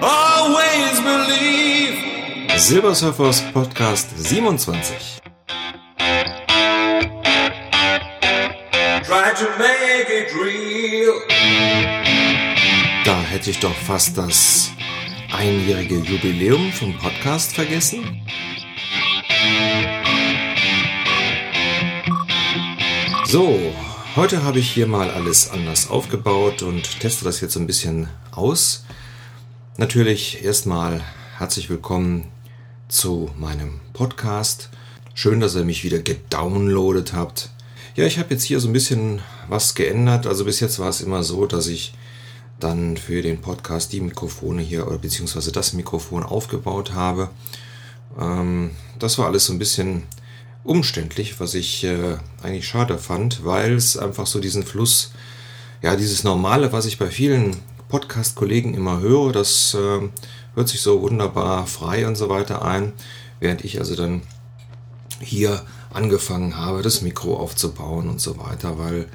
Always believe. Silbersurfers Podcast 27. Try to make it real. Da hätte ich doch fast das einjährige Jubiläum vom Podcast vergessen. So, heute habe ich hier mal alles anders aufgebaut und teste das jetzt so ein bisschen aus. Natürlich erstmal herzlich willkommen zu meinem Podcast. Schön, dass ihr mich wieder gedownloadet habt. Ja, ich habe jetzt hier so ein bisschen was geändert. Also bis jetzt war es immer so, dass ich dann für den Podcast die Mikrofone hier oder beziehungsweise das Mikrofon aufgebaut habe. Ähm, das war alles so ein bisschen umständlich, was ich äh, eigentlich schade fand, weil es einfach so diesen Fluss, ja, dieses Normale, was ich bei vielen Podcast-Kollegen immer höre, das äh, hört sich so wunderbar frei und so weiter ein, während ich also dann hier angefangen habe, das Mikro aufzubauen und so weiter, weil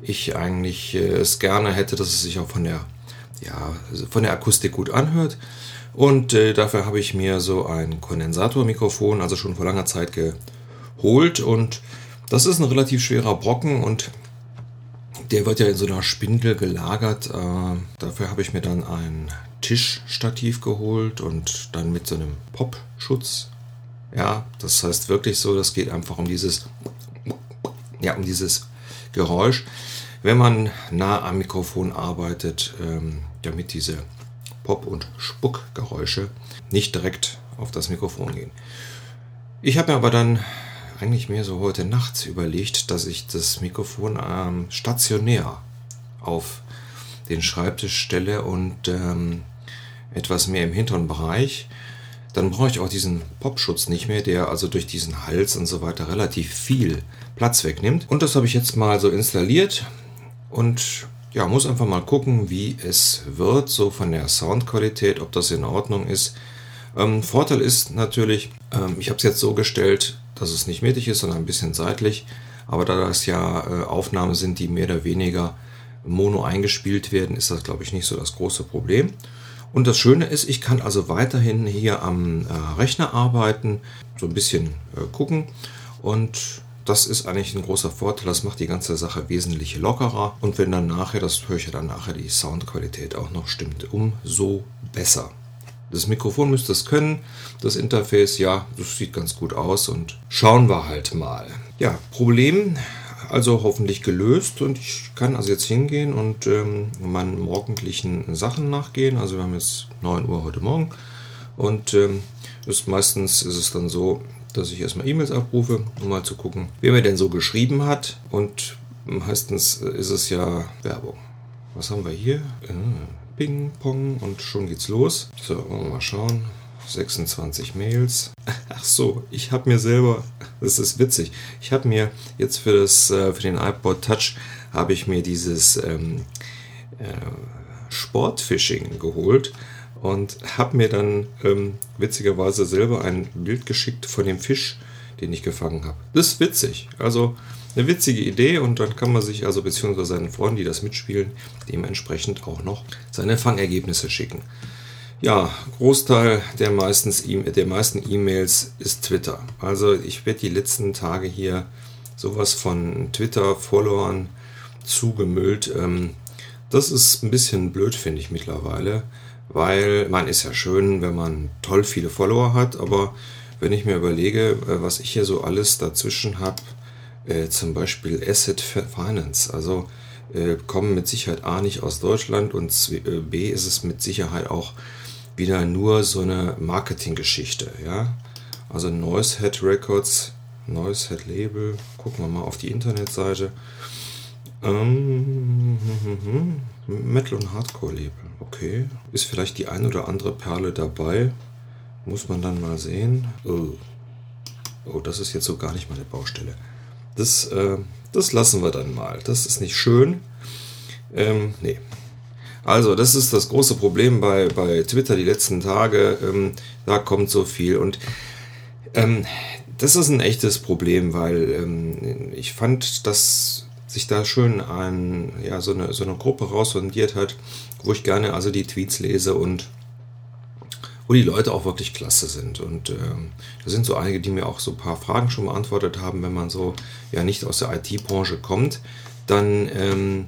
ich eigentlich äh, es gerne hätte, dass es sich auch von der, ja, von der Akustik gut anhört. Und äh, dafür habe ich mir so ein Kondensatormikrofon, also schon vor langer Zeit geholt. Und das ist ein relativ schwerer Brocken und der wird ja in so einer Spindel gelagert. Äh, dafür habe ich mir dann ein Tischstativ geholt und dann mit so einem Popschutz ja, das heißt wirklich so, das geht einfach um dieses, ja, um dieses Geräusch, wenn man nah am Mikrofon arbeitet, ähm, damit diese Pop- und Spuckgeräusche nicht direkt auf das Mikrofon gehen. Ich habe mir aber dann eigentlich mehr so heute Nacht überlegt, dass ich das Mikrofon ähm, stationär auf den Schreibtisch stelle und ähm, etwas mehr im hinteren Bereich dann brauche ich auch diesen Popschutz nicht mehr, der also durch diesen Hals und so weiter relativ viel Platz wegnimmt. Und das habe ich jetzt mal so installiert und ja, muss einfach mal gucken, wie es wird, so von der Soundqualität, ob das in Ordnung ist. Ähm, Vorteil ist natürlich, ähm, ich habe es jetzt so gestellt, dass es nicht mittig ist, sondern ein bisschen seitlich. Aber da das ja äh, Aufnahmen sind, die mehr oder weniger mono eingespielt werden, ist das, glaube ich, nicht so das große Problem. Und das Schöne ist, ich kann also weiterhin hier am äh, Rechner arbeiten, so ein bisschen äh, gucken und das ist eigentlich ein großer Vorteil. Das macht die ganze Sache wesentlich lockerer. Und wenn dann nachher, das höre ich ja dann nachher, die Soundqualität auch noch stimmt, umso besser. Das Mikrofon müsste es können. Das Interface, ja, das sieht ganz gut aus und schauen wir halt mal. Ja, Problem also hoffentlich gelöst und ich kann also jetzt hingehen und ähm, meinen morgendlichen Sachen nachgehen. Also wir haben jetzt 9 Uhr heute Morgen und ähm, ist, meistens ist es dann so, dass ich erstmal E-Mails abrufe, um mal zu gucken, wer mir denn so geschrieben hat und meistens ist es ja Werbung. Was haben wir hier? Äh, Ping, Pong und schon geht's los. So, wollen wir mal schauen. 26 Mails. Ach so, ich habe mir selber, das ist witzig, ich habe mir jetzt für, das, äh, für den iPod Touch, habe ich mir dieses ähm, äh, Sportfishing geholt und habe mir dann ähm, witzigerweise selber ein Bild geschickt von dem Fisch, den ich gefangen habe. Das ist witzig. Also eine witzige Idee und dann kann man sich also beziehungsweise seinen Freunden, die das mitspielen, dementsprechend auch noch seine Fangergebnisse schicken. Ja, Großteil der, meistens, e der meisten E-Mails ist Twitter. Also ich werde die letzten Tage hier sowas von Twitter-Followern zugemüllt. Ähm, das ist ein bisschen blöd, finde ich mittlerweile, weil man ist ja schön, wenn man toll viele Follower hat, aber wenn ich mir überlege, äh, was ich hier so alles dazwischen habe, äh, zum Beispiel Asset Finance, also äh, kommen mit Sicherheit A nicht aus Deutschland und B ist es mit Sicherheit auch wieder nur so eine Marketinggeschichte, ja. Also Noise Head Records, Noise Head Label, gucken wir mal auf die Internetseite. Ähm, Metal und Hardcore Label, okay. Ist vielleicht die ein oder andere Perle dabei. Muss man dann mal sehen. Oh, oh das ist jetzt so gar nicht meine Baustelle. Das, äh, das lassen wir dann mal. Das ist nicht schön. Ähm, nee, also, das ist das große Problem bei, bei Twitter die letzten Tage. Ähm, da kommt so viel. Und Ähm, das ist ein echtes Problem, weil ähm, ich fand, dass sich da schön ein, ja, so, eine, so eine Gruppe rausfondiert hat, wo ich gerne also die Tweets lese und wo die Leute auch wirklich klasse sind. Und ähm, da sind so einige, die mir auch so ein paar Fragen schon beantwortet haben, wenn man so ja nicht aus der IT-Branche kommt, dann ähm,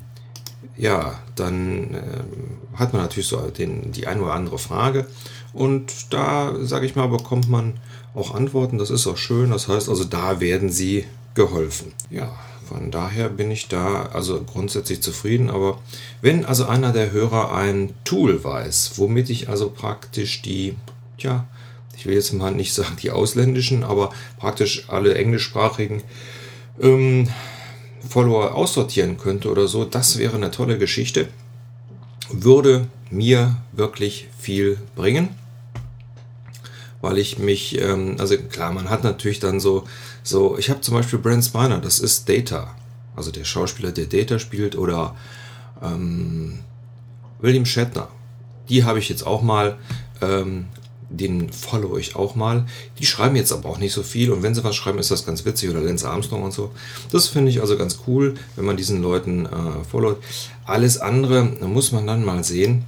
ja, dann äh, hat man natürlich so den, die eine oder andere Frage. Und da, sage ich mal, bekommt man auch Antworten. Das ist auch schön. Das heißt also, da werden sie geholfen. Ja, von daher bin ich da also grundsätzlich zufrieden. Aber wenn also einer der Hörer ein Tool weiß, womit ich also praktisch die, ja, ich will jetzt mal nicht sagen die ausländischen, aber praktisch alle englischsprachigen ähm, Follower aussortieren könnte oder so, das wäre eine tolle Geschichte. Würde mir wirklich viel bringen weil ich mich, ähm, also klar, man hat natürlich dann so, so ich habe zum Beispiel Brent Spiner, das ist Data, also der Schauspieler, der Data spielt, oder ähm, William Shatner, die habe ich jetzt auch mal, ähm, den follow ich auch mal. Die schreiben jetzt aber auch nicht so viel und wenn sie was schreiben, ist das ganz witzig oder Lance Armstrong und so. Das finde ich also ganz cool, wenn man diesen Leuten äh, followt. Alles andere muss man dann mal sehen.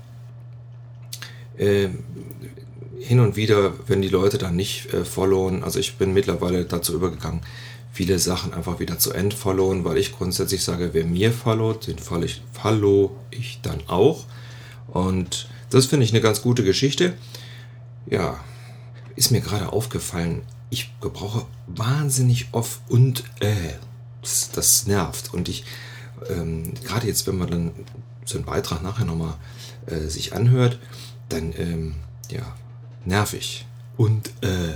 Äh, hin und wieder, wenn die Leute dann nicht äh, followen, also ich bin mittlerweile dazu übergegangen, viele Sachen einfach wieder zu entfollowen, weil ich grundsätzlich sage, wer mir followt, den follow ich, follow ich dann auch. Und das finde ich eine ganz gute Geschichte. Ja, ist mir gerade aufgefallen, ich gebrauche wahnsinnig oft und äh. Das, das nervt. Und ich, ähm, gerade jetzt, wenn man dann so einen Beitrag nachher nochmal äh, sich anhört, dann, ähm, ja, nervig und äh,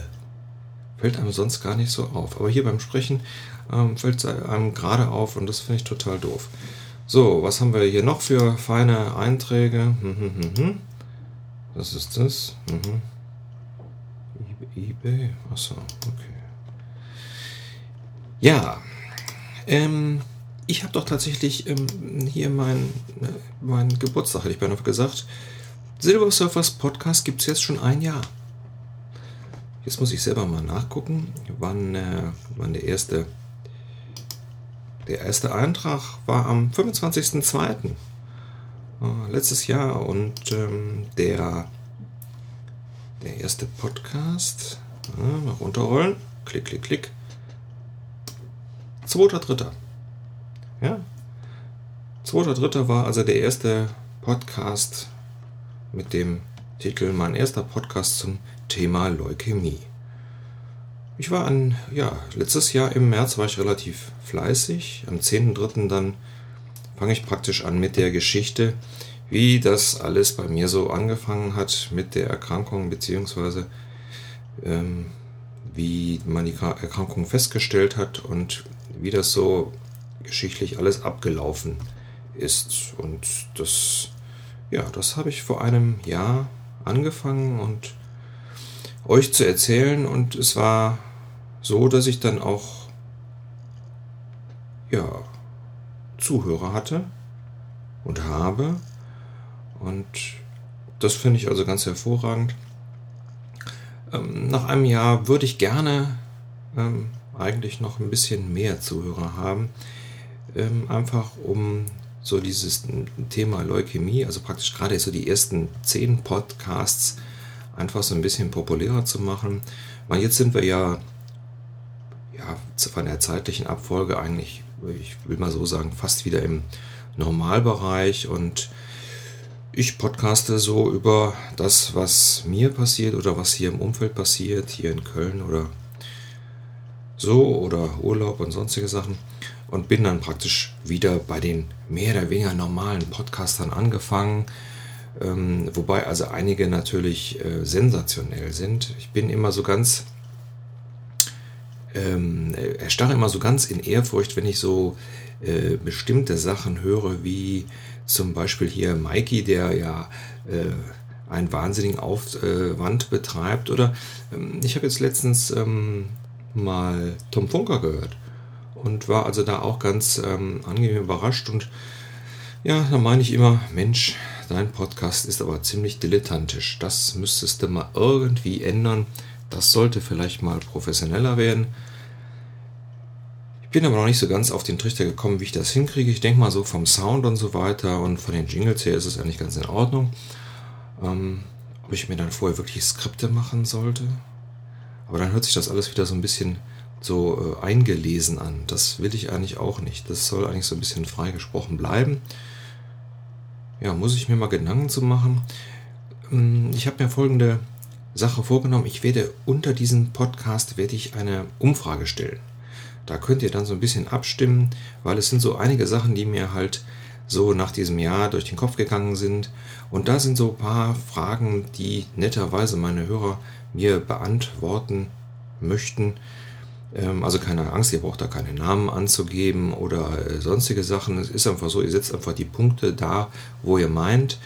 fällt einem sonst gar nicht so auf. Aber hier beim Sprechen ähm, fällt es einem gerade auf und das finde ich total doof. So, was haben wir hier noch für feine Einträge? Hm, hm, hm, was ist das? Mhm. eBay? Achso, okay. Ja, ähm, ich habe doch tatsächlich ähm, hier meinen mein Geburtstag, hätte ich beinahe gesagt, Silver Surfers Podcast gibt es jetzt schon ein Jahr. Jetzt muss ich selber mal nachgucken, wann, äh, wann der erste der erste Eintrag war am 25.02. Äh, letztes Jahr und ähm, der der erste Podcast äh, mal runterrollen. Klick, klick, klick. 2.3. Ja. 2.3. war also der erste Podcast mit dem Titel Mein erster Podcast zum Thema Leukämie. Ich war an, ja, letztes Jahr im März war ich relativ fleißig. Am 10.3. dann fange ich praktisch an mit der Geschichte, wie das alles bei mir so angefangen hat mit der Erkrankung, beziehungsweise ähm, wie man die Erkrankung festgestellt hat und wie das so geschichtlich alles abgelaufen ist. Und das ja, das habe ich vor einem Jahr angefangen und euch zu erzählen. Und es war so, dass ich dann auch ja, Zuhörer hatte und habe. Und das finde ich also ganz hervorragend. Ähm, nach einem Jahr würde ich gerne ähm, eigentlich noch ein bisschen mehr Zuhörer haben, ähm, einfach um so dieses Thema Leukämie, also praktisch gerade so die ersten zehn Podcasts einfach so ein bisschen populärer zu machen. Weil jetzt sind wir ja, ja von der zeitlichen Abfolge eigentlich, ich will mal so sagen, fast wieder im Normalbereich und ich podcaste so über das, was mir passiert oder was hier im Umfeld passiert, hier in Köln oder so oder Urlaub und sonstige Sachen und bin dann praktisch wieder bei den mehr oder weniger normalen Podcastern angefangen, ähm, wobei also einige natürlich äh, sensationell sind. Ich bin immer so ganz, ähm, erstarre immer so ganz in Ehrfurcht, wenn ich so äh, bestimmte Sachen höre, wie zum Beispiel hier Mikey, der ja äh, einen wahnsinnigen Aufwand betreibt. Oder ähm, ich habe jetzt letztens ähm, mal Tom Funker gehört und war also da auch ganz ähm, angenehm überrascht. Und ja, da meine ich immer, Mensch, dein Podcast ist aber ziemlich dilettantisch. Das müsstest du mal irgendwie ändern, Das sollte vielleicht mal professioneller werden. Ich bin aber noch nicht so ganz auf den Trichter gekommen, wie ich das hinkriege. Ich denke mal so vom Sound und so weiter und von den Jingles her ist es eigentlich ganz in Ordnung. Ähm, ob ich mir dann vorher wirklich Skripte machen sollte? Aber dann hört sich das alles wieder so ein bisschen so äh, eingelesen an. Das will ich eigentlich auch nicht. Das soll eigentlich so ein bisschen frei gesprochen bleiben. Ja, muss ich mir mal Gedanken zu machen. Ähm, ich habe mir folgende Sache vorgenommen. Ich werde unter diesem Podcast werde ich eine Umfrage stellen. Da könnt ihr dann so ein bisschen abstimmen, weil es sind so einige Sachen, die mir halt so nach diesem Jahr durch den Kopf gegangen sind. Und da sind so ein paar Fragen, die netterweise meine Hörer mir beantworten möchten. Ähm, also keine Angst, ihr braucht da keine Namen anzugeben oder äh, sonstige Sachen. Es ist einfach so, ihr setzt einfach die Punkte da, wo ihr meint.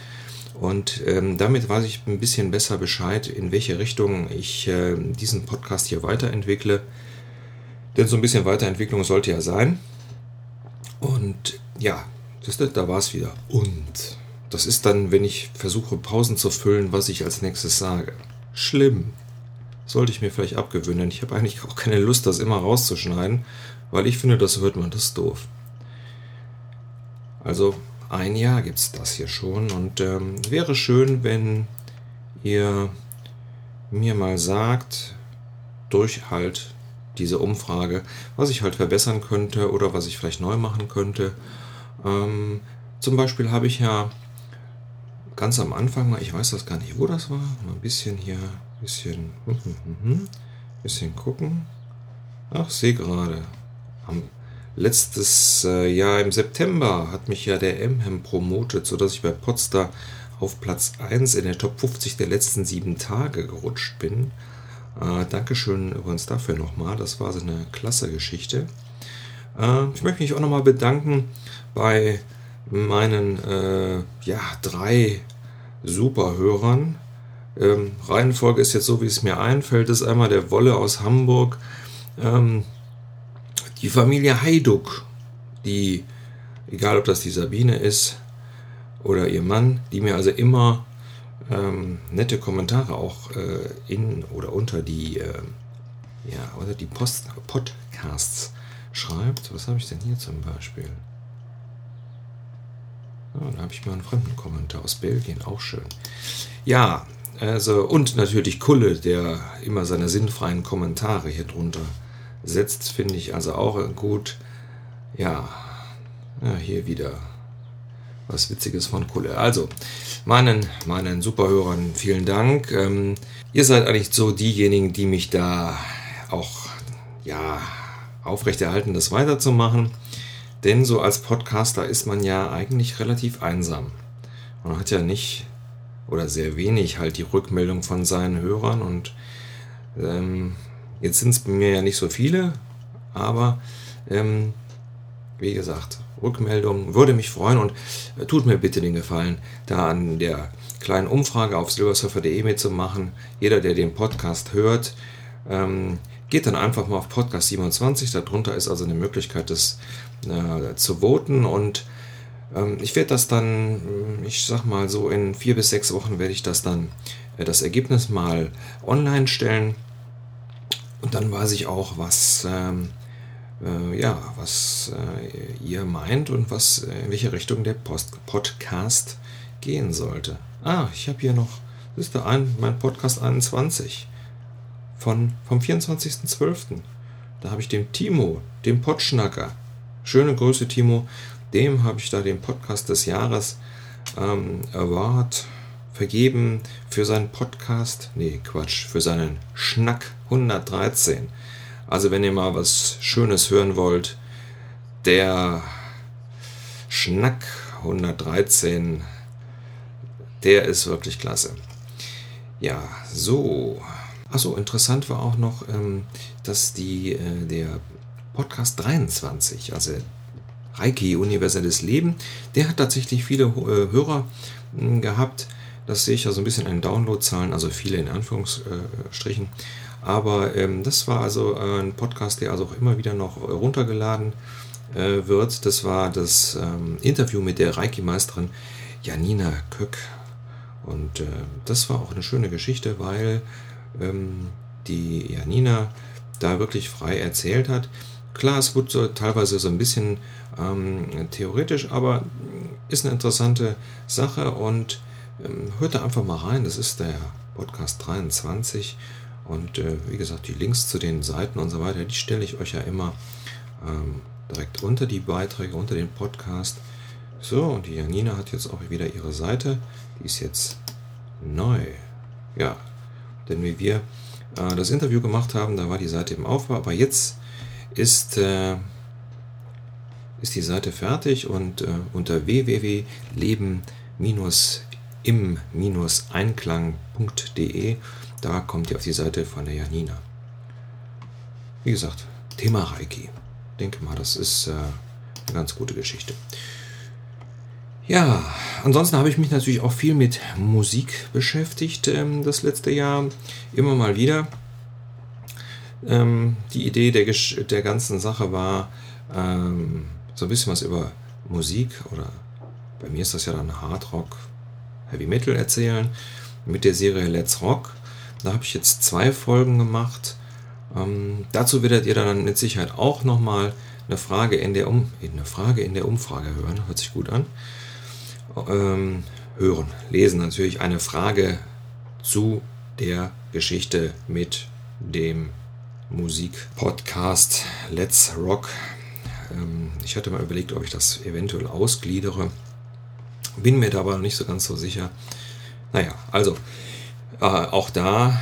Und ähm, damit weiß ich ein bisschen besser Bescheid, in welche Richtung ich äh, diesen Podcast hier weiterentwickle. Denn so ein bisschen Weiterentwicklung sollte ja sein. Und ja, da war es wieder. Und das ist dann, wenn ich versuche, Pausen zu füllen, was ich als nächstes sage. Schlimm. Sollte ich mir vielleicht abgewöhnen. Ich habe eigentlich auch keine Lust, das immer rauszuschneiden, weil ich finde, das hört man, das ist doof. Also ein Jahr gibt es das hier schon und ähm, wäre schön, wenn ihr mir mal sagt, durch halt diese Umfrage, was ich halt verbessern könnte oder was ich vielleicht neu machen könnte. Ähm, zum Beispiel habe ich ja ganz am Anfang mal, ich weiß das gar nicht, wo das war, mal ein bisschen hier Bisschen, hm, hm, hm, bisschen gucken. Ach, sehe gerade. Letztes äh, Jahr im September hat mich ja der Emhem promotet, sodass ich bei Potsdam auf Platz 1 in der Top 50 der letzten sieben Tage gerutscht bin. Äh, Dankeschön übrigens dafür nochmal. Das war so eine klasse Geschichte. Äh, ich möchte mich auch nochmal bedanken bei meinen äh, ja, drei Superhörern. Ähm, Reihenfolge ist jetzt so, wie es mir einfällt, Das ist einmal der Wolle aus Hamburg, ähm, die Familie Heiduck, die, egal ob das die Sabine ist oder ihr Mann, die mir also immer ähm, nette Kommentare auch äh, in oder unter die, äh, ja, unter die Post Podcasts schreibt. Was habe ich denn hier zum Beispiel? Oh, da habe ich mal einen fremden Kommentar aus Belgien, auch schön. Ja, also, und natürlich Kulle, der immer seine sinnfreien Kommentare hier drunter setzt, finde ich also auch gut. Ja, ja, hier wieder was Witziges von Kulle. Also, meinen, meinen Superhörern vielen Dank. Ähm, ihr seid eigentlich so diejenigen, die mich da auch, ja, aufrechterhalten, das weiterzumachen. Denn so als Podcaster ist man ja eigentlich relativ einsam. Man hat ja nicht oder sehr wenig halt die Rückmeldung von seinen Hörern und ähm, jetzt sind es bei mir ja nicht so viele, aber ähm, wie gesagt, Rückmeldung würde mich freuen und äh, tut mir bitte den Gefallen, da an der kleinen Umfrage auf silversurfer.de mitzumachen. Jeder, der den Podcast hört, ähm, geht dann einfach mal auf Podcast 27. Darunter ist also eine Möglichkeit, das äh, zu voten und ich werde das dann, ich sag mal so in vier bis sechs Wochen werde ich das dann, äh, das Ergebnis mal online stellen. Und dann weiß ich auch, was, ähm, äh, ja, was äh, ihr meint und was, äh, in welche Richtung der Post Podcast gehen sollte. Ah, ich habe hier noch, das ist der ein, mein Podcast 21 von, vom 24.12. Da habe ich dem Timo, dem Potschnacker. Schöne Grüße, Timo dem habe ich da den Podcast des Jahres ähm, Award vergeben für seinen Podcast, nee, Quatsch, für seinen Schnack 113. Also wenn ihr mal was Schönes hören wollt, der Schnack 113, der ist wirklich klasse. Ja, so. Achso, interessant war auch noch, ähm, dass die, äh, der Podcast 23, also Reiki, universelles Leben, der hat tatsächlich viele äh, Hörer hm, gehabt. Das sehe ich ja so ein bisschen in Downloadzahlen, also viele in Anführungsstrichen. Aber ähm, das war also äh, ein Podcast, der also auch immer wieder noch runtergeladen äh, wird. Das war das ähm, Interview mit der Reiki-Meisterin Janina Köck. Und äh, das war auch eine schöne Geschichte, weil ähm, die Janina da wirklich frei erzählt hat. Klar, es wird so teilweise so ein bisschen ähm, theoretisch, aber ist eine interessante Sache und ähm, hört da einfach mal rein. Das ist der Podcast 23 und äh, wie gesagt, die Links zu den Seiten und so weiter, die stelle ich euch ja immer ähm, direkt unter die Beiträge, unter den Podcast. So, und die Janina hat jetzt auch wieder ihre Seite. Die ist jetzt neu. Ja, denn wie wir äh, das Interview gemacht haben, da war die Seite im Aufbau, aber jetzt ist, äh, ist die Seite fertig und äh, unter www.leben-im-einklang.de da kommt ihr auf die Seite von der Janina. Wie gesagt, Thema Reiki. Ich denke mal, das ist äh, eine ganz gute Geschichte. Ja, ansonsten habe ich mich natürlich auch viel mit Musik beschäftigt ähm, das letzte Jahr. Immer mal wieder. Ähm, die Idee der, der ganzen Sache war, ähm, so ein bisschen was über Musik oder bei mir ist das ja dann Hard Rock, Heavy Metal erzählen mit der Serie Let's Rock. Da habe ich jetzt zwei Folgen gemacht. Ähm, dazu werdet ihr dann mit Sicherheit auch nochmal eine Frage in der eine Frage in der Umfrage hören. Hört sich gut an ähm, hören, lesen natürlich eine Frage zu der Geschichte mit dem Musikpodcast Let's Rock. Ähm, ich hatte mal überlegt, ob ich das eventuell ausgliedere. Bin mir dabei noch nicht so ganz so sicher. Naja, also äh, auch da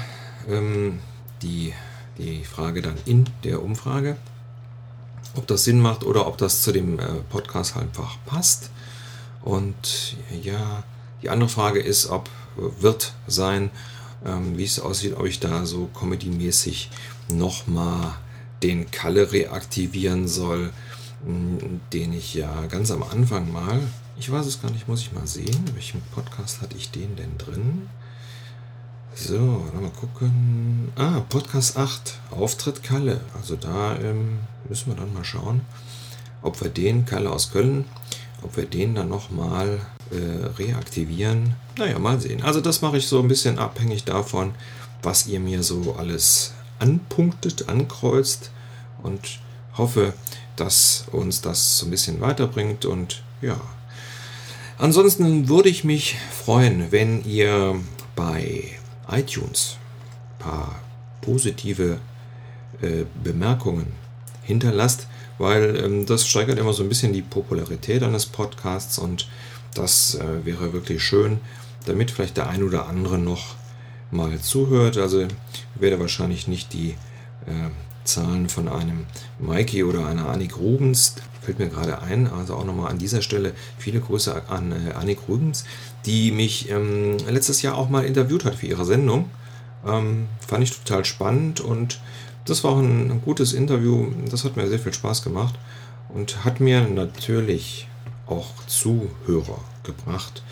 ähm, die, die Frage dann in der Umfrage, ob das Sinn macht oder ob das zu dem äh, Podcast einfach passt. Und ja, die andere Frage ist, ob wird sein, ähm, wie es aussieht, ob ich da so comedy-mäßig nochmal den Kalle reaktivieren soll, den ich ja ganz am Anfang mal, ich weiß es gar nicht, muss ich mal sehen, welchen Podcast hatte ich den denn drin? So, mal gucken. Ah, Podcast 8, Auftritt Kalle. Also da ähm, müssen wir dann mal schauen, ob wir den Kalle aus Köln ob wir den dann nochmal äh, reaktivieren, naja, mal sehen. Also das mache ich so ein bisschen abhängig davon, was ihr mir so alles anpunktet, ankreuzt und hoffe, dass uns das so ein bisschen weiterbringt und ja. Ansonsten würde ich mich freuen, wenn ihr bei iTunes ein paar positive äh, Bemerkungen hinterlasst weil ähm, das steigert immer so ein bisschen die Popularität eines Podcasts und das äh, wäre wirklich schön, damit vielleicht der ein oder andere noch mal zuhört. Also ich werde wahrscheinlich nicht die äh, Zahlen von einem Mikey oder einer Annik Rubens, fällt mir gerade ein, also auch nochmal an dieser Stelle viele Grüße an äh, Annik Rubens, die mich ähm, letztes Jahr auch mal interviewt hat für ihre Sendung. Ähm, fand ich total spannend und das war ein, ein gutes Interview. Das hat mir sehr viel Spaß gemacht und hat mir natürlich auch Zuhörer gebracht.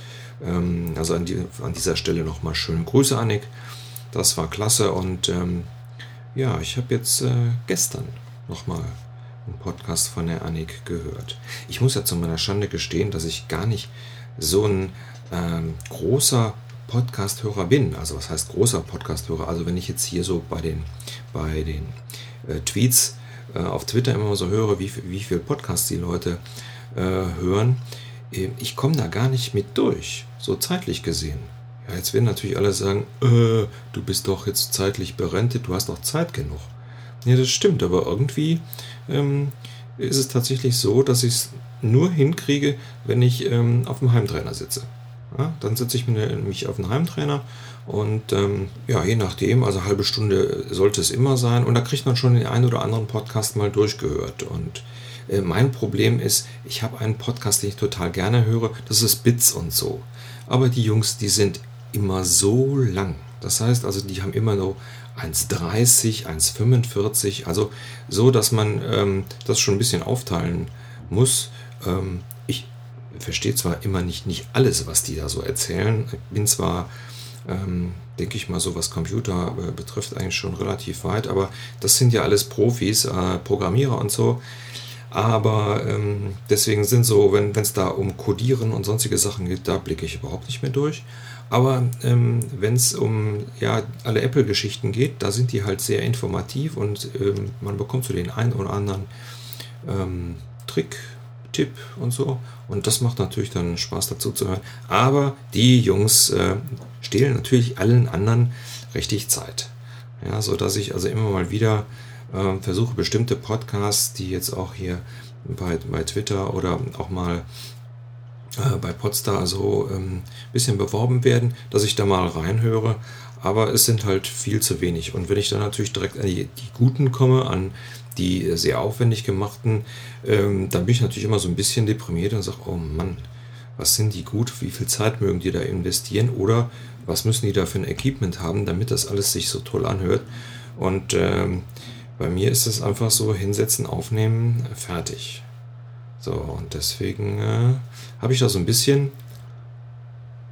Ähm, also an, die, an, dieser Stelle nochmal schöne Grüße, Annik. Das war klasse und ähm, ja, ich habe jetzt äh, gestern nochmal einen Podcast von der Annik gehört. Ich muss ja zu meiner Schande gestehen, dass ich gar nicht so ein ähm, großer Podcast-Hörer bin. Also was heißt großer Podcast-Hörer? Also wenn ich jetzt hier so bei den, bei den äh, Tweets äh, auf Twitter immer so höre, wie, wie viel Podcasts die Leute äh, hören, äh, ich komme da gar nicht mit durch, so zeitlich gesehen. Ja, jetzt werden natürlich alle sagen, äh, du bist doch jetzt zeitlich berentet, du hast doch Zeit genug. Ja, das stimmt, aber irgendwie ähm, ist es tatsächlich so, dass ich es nur hinkriege, wenn ich ähm, auf dem Heimtrainer sitze. Ja, dann setze ich mich auf den Heimtrainer und ähm, ja, je nachdem, also halbe Stunde sollte es immer sein und da kriegt man schon den einen oder anderen Podcast mal durchgehört. Und mein Problem ist, ich habe einen Podcast, den ich total gerne höre, das ist Bits und so. Aber die Jungs, die sind immer so lang. Das heißt also, die haben immer nur 1,30, 1,45, also so, dass man ähm, das schon ein bisschen aufteilen muss. Ähm, verstehe zwar immer nicht, nicht alles, was die da so erzählen. Ich bin zwar, ähm, denke ich mal, so was Computer äh, betrifft, eigentlich schon relativ weit, aber das sind ja alles Profis, äh, Programmierer und so. Aber ähm, deswegen sind so, wenn es da um Codieren und sonstige Sachen geht, da blicke ich überhaupt nicht mehr durch. Aber ähm, wenn es um ja, alle Apple-Geschichten geht, da sind die halt sehr informativ und ähm, man bekommt so den einen oder anderen ähm, Trick, Tipp und so. Und das macht natürlich dann Spaß dazu zu hören. Aber die Jungs äh, stehlen natürlich allen anderen richtig Zeit. Ja, so dass ich also immer mal wieder äh, versuche, bestimmte Podcasts, die jetzt auch hier bei, bei Twitter oder auch mal äh, bei Podstar so ein ähm, bisschen beworben werden, dass ich da mal reinhöre. Aber es sind halt viel zu wenig. Und wenn ich dann natürlich direkt an die, die guten komme, an die sehr aufwendig gemachten, ähm, dann bin ich natürlich immer so ein bisschen deprimiert und sage, oh Mann, was sind die gut, wie viel Zeit mögen die da investieren oder was müssen die da für ein Equipment haben, damit das alles sich so toll anhört. Und ähm, bei mir ist es einfach so, hinsetzen, aufnehmen, fertig. So, und deswegen äh, habe ich da so ein bisschen,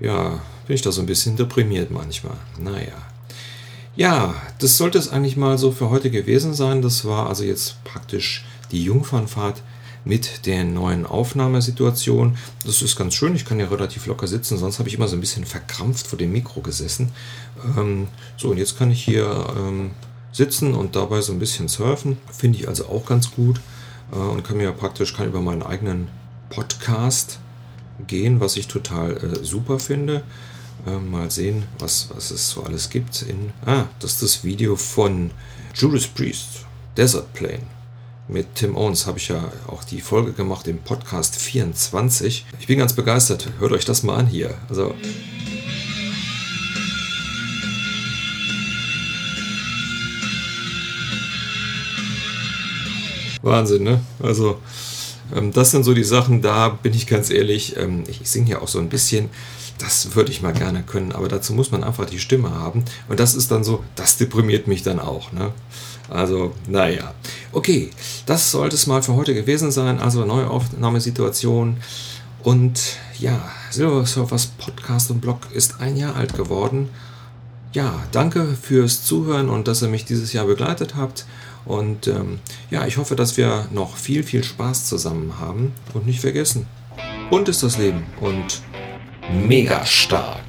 ja, bin ich da so ein bisschen deprimiert manchmal. Naja. Ja, das sollte es eigentlich mal so für heute gewesen sein. Das war also jetzt praktisch die Jungfernfahrt mit der neuen Aufnahmesituation. Das ist ganz schön, ich kann ja relativ locker sitzen, sonst habe ich immer so ein bisschen verkrampft vor dem Mikro gesessen. Ähm, so, und jetzt kann ich hier ähm, sitzen und dabei so ein bisschen surfen. Finde ich also auch ganz gut äh, und kann mir praktisch kann über meinen eigenen Podcast gehen, was ich total äh, super finde. Äh, mal sehen, was, was es so alles gibt. In, ah, das ist das Video von Judas Priest, Desert Plane. Mit Tim Owens habe ich ja auch die Folge gemacht im Podcast 24. Ich bin ganz begeistert. Hört euch das mal an hier. Also. Wahnsinn, ne? Also, ähm, das sind so die Sachen, da bin ich ganz ehrlich, ähm, ich, ich singe ja auch so ein bisschen, das würde ich mal gerne können, aber dazu muss man einfach die Stimme haben. Und das ist dann so, das deprimiert mich dann auch, ne? Also, naja. Okay, das sollte es mal für heute gewesen sein. Also, neue Aufnahmesituation. Und ja, Silver Surfers Podcast und Blog ist ein Jahr alt geworden. Ja, danke fürs Zuhören und dass ihr mich dieses Jahr begleitet habt. Und ähm, ja, ich hoffe, dass wir noch viel, viel Spaß zusammen haben. Und nicht vergessen, bunt ist das Leben und mega stark.